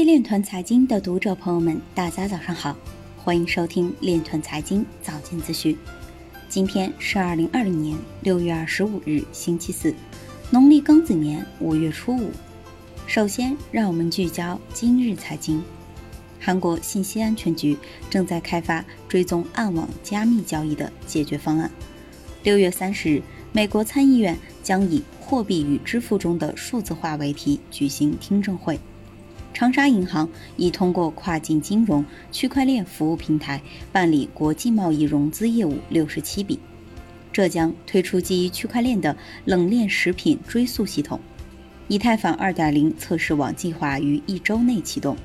位链团财经的读者朋友们，大家早上好，欢迎收听链团财经早间资讯。今天是二零二零年六月二十五日，星期四，农历庚子年五月初五。首先，让我们聚焦今日财经。韩国信息安全局正在开发追踪暗网加密交易的解决方案。六月三十日，美国参议院将以“货币与支付中的数字化”为题举行听证会。长沙银行已通过跨境金融区块链服务平台办理国际贸易融资业务六十七笔。浙江推出基于区块链的冷链食品追溯系统。以太坊二点零测试网计划于一周内启动。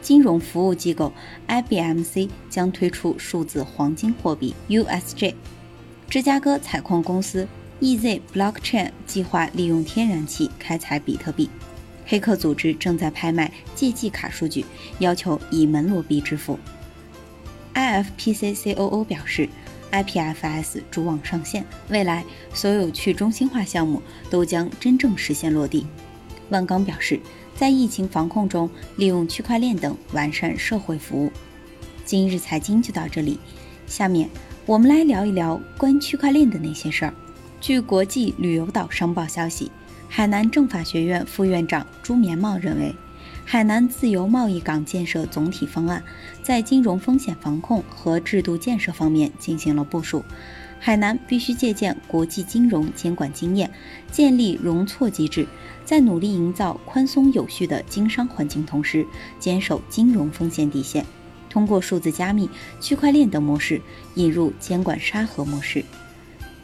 金融服务机构 IBMC 将推出数字黄金货币 USJ。芝加哥采矿公司 EZ Blockchain 计划利用天然气开采比特币。黑客组织正在拍卖借记卡数据，要求以门罗币支付。IFPC COO 表示，IPFS 主网上线，未来所有去中心化项目都将真正实现落地。万钢表示，在疫情防控中，利用区块链等完善社会服务。今日财经就到这里，下面我们来聊一聊关于区块链的那些事儿。据国际旅游岛商报消息。海南政法学院副院长朱绵茂认为，海南自由贸易港建设总体方案在金融风险防控和制度建设方面进行了部署。海南必须借鉴国际金融监管经验，建立容错机制，在努力营造宽松有序的经商环境同时，坚守金融风险底线，通过数字加密、区块链等模式引入监管沙盒模式。